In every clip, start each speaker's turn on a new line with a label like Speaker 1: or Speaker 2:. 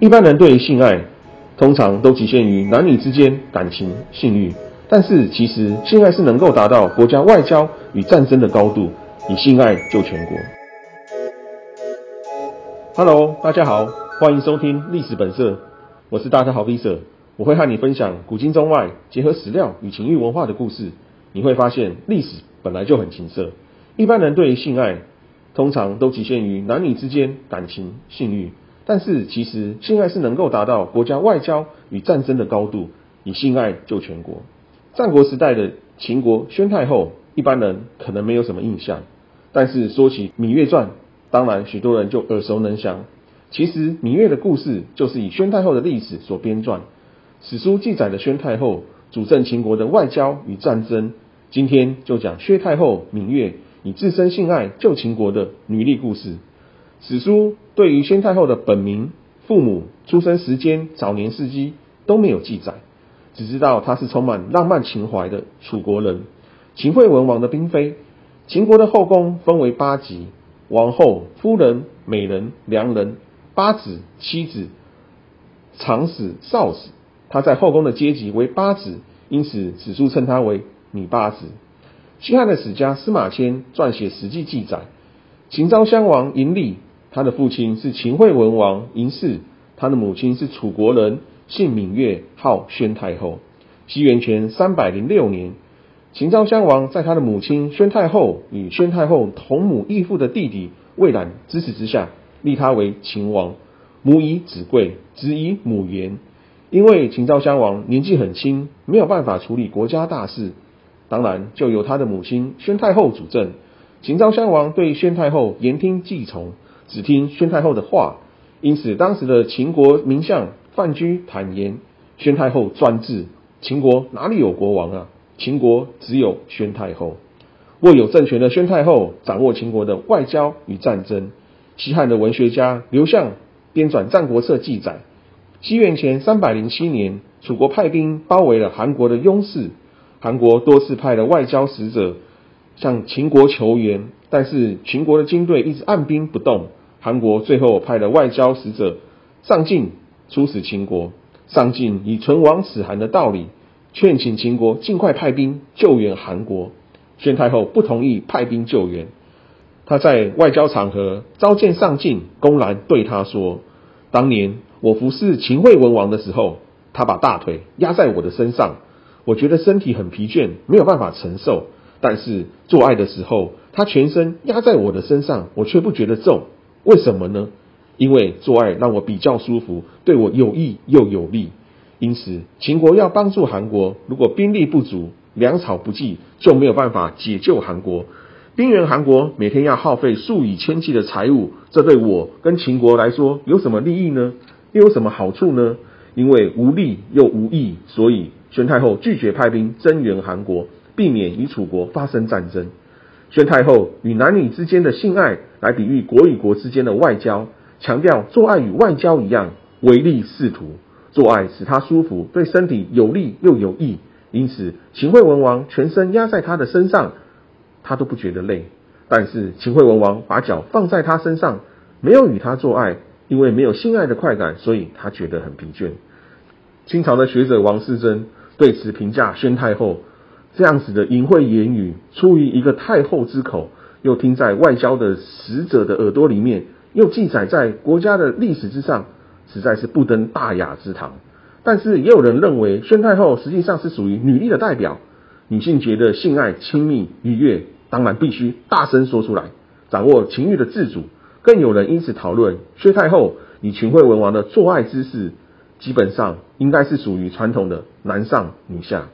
Speaker 1: 一般人对于性爱，通常都局限于男女之间感情、性欲，但是其实性爱是能够达到国家外交与战争的高度，以性爱救全国。Hello，大家好，欢迎收听历史本色，我是大家好 V 色，我会和你分享古今中外结合史料与情欲文化的故事。你会发现历史本来就很情色，一般人对于性爱，通常都局限于男女之间感情、性欲。但是其实性爱是能够达到国家外交与战争的高度，以性爱救全国。战国时代的秦国宣太后，一般人可能没有什么印象，但是说起芈月传，当然许多人就耳熟能详。其实芈月的故事就是以宣太后的历史所编撰，史书记载的宣太后主政秦国的外交与战争。今天就讲薛太后芈月以自身性爱救秦国的女力故事。史书对于宣太后的本名、父母、出生时间、早年事迹都没有记载，只知道她是充满浪漫情怀的楚国人，秦惠文王的嫔妃。秦国的后宫分为八级：王后、夫人、美人、良人、八子、妻子、长史、少史。她在后宫的阶级为八子，因此史书称她为女八子。西汉的史家司马迁撰写《史记》记载，秦昭襄王嬴利。他的父亲是秦惠文王嬴氏，他的母亲是楚国人，姓芈月，号宣太后。西元前三百零六年，秦昭襄王在他的母亲宣太后与宣太后同母异父的弟弟魏冉支持之下，立他为秦王。母以子贵，子以母严。因为秦昭襄王年纪很轻，没有办法处理国家大事，当然就由他的母亲宣太后主政。秦昭襄王对宣太后言听计从。只听宣太后的话，因此当时的秦国名相范雎坦言，宣太后专制，秦国哪里有国王啊？秦国只有宣太后。握有政权的宣太后掌握秦国的外交与战争。西汉的文学家刘向编纂《战国策》记载，西元前三百零七年，楚国派兵包围了韩国的雍氏，韩国多次派了外交使者向秦国求援，但是秦国的军队一直按兵不动。韩国最后派了外交使者上进出使秦国，上进以存亡使韩的道理劝请秦国尽快派兵救援韩国。宣太后不同意派兵救援，他在外交场合召见上进，公然对他说：“当年我服侍秦惠文王的时候，他把大腿压在我的身上，我觉得身体很疲倦，没有办法承受。但是做爱的时候，他全身压在我的身上，我却不觉得重。”为什么呢？因为做爱让我比较舒服，对我有益又有利。因此，秦国要帮助韩国，如果兵力不足、粮草不济，就没有办法解救韩国。兵援韩国每天要耗费数以千计的财物，这对我跟秦国来说有什么利益呢？又有什么好处呢？因为无利又无益，所以宣太后拒绝派兵增援韩国，避免与楚国发生战争。宣太后与男女之间的性爱来比喻国与国之间的外交，强调做爱与外交一样，唯利是图。做爱使他舒服，对身体有利又有益，因此秦惠文王全身压在他的身上，他都不觉得累。但是秦惠文王把脚放在他身上，没有与他做爱，因为没有性爱的快感，所以他觉得很疲倦。清朝的学者王世贞对此评价宣太后。这样子的淫秽言语，出于一个太后之口，又听在外交的使者的耳朵里面，又记载在国家的历史之上，实在是不登大雅之堂。但是也有人认为，宣太后实际上是属于女力的代表，女性觉得性爱亲密愉悦，当然必须大声说出来，掌握情欲的自主。更有人因此讨论，薛太后与秦惠文王的做爱姿势，基本上应该是属于传统的男上女下。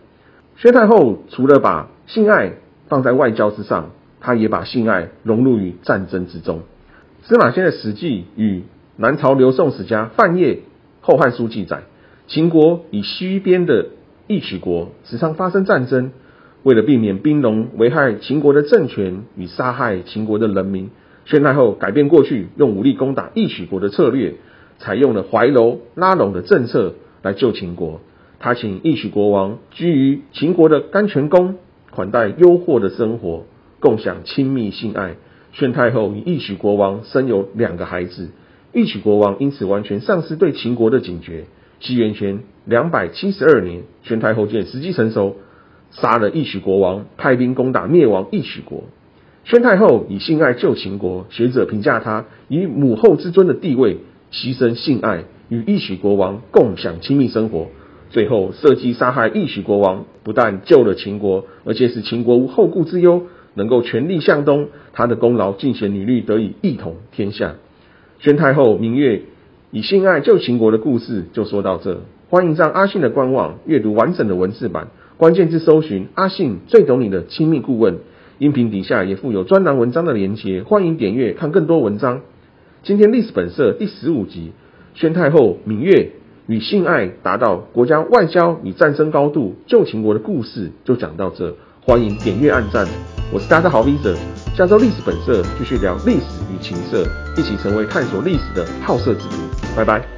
Speaker 1: 薛太后除了把性爱放在外交之上，他也把性爱融入于战争之中。司马迁的《史记》与南朝刘宋史家范晔《后汉书》记载，秦国与西边的义渠国时常发生战争。为了避免兵戎危害秦国的政权与杀害秦国的人民，宣太后改变过去用武力攻打义渠国的策略，采用了怀柔拉拢的政策来救秦国。他请义渠国王居于秦国的甘泉宫，款待优渥的生活，共享亲密性爱。宣太后与义曲国王生有两个孩子，义曲国王因此完全丧失对秦国的警觉。西元前两百七十二年，宣太后见时机成熟，杀了义曲国王，派兵攻打灭亡义曲国。宣太后以性爱救秦国，学者评价她以母后之尊的地位，牺牲性爱与义曲国王共享亲密生活，最后设计杀害义曲国王，不但救了秦国，而且使秦国无后顾之忧，能够全力向东。他的功劳尽显女律得以一统天下。宣太后明月以性爱救秦国的故事就说到这，欢迎上阿信的官网阅读完整的文字版，关键字搜寻阿信最懂你的亲密顾问。音频底下也附有专栏文章的连结，欢迎点阅看更多文章。今天历史本色第十五集，宣太后芈月与性爱达到国家外交与战争高度，救秦国的故事就讲到这。欢迎点阅按赞，我是大家的好 V 者。下周历史本色继续聊历史与情色，一起成为探索历史的好色之徒。拜拜。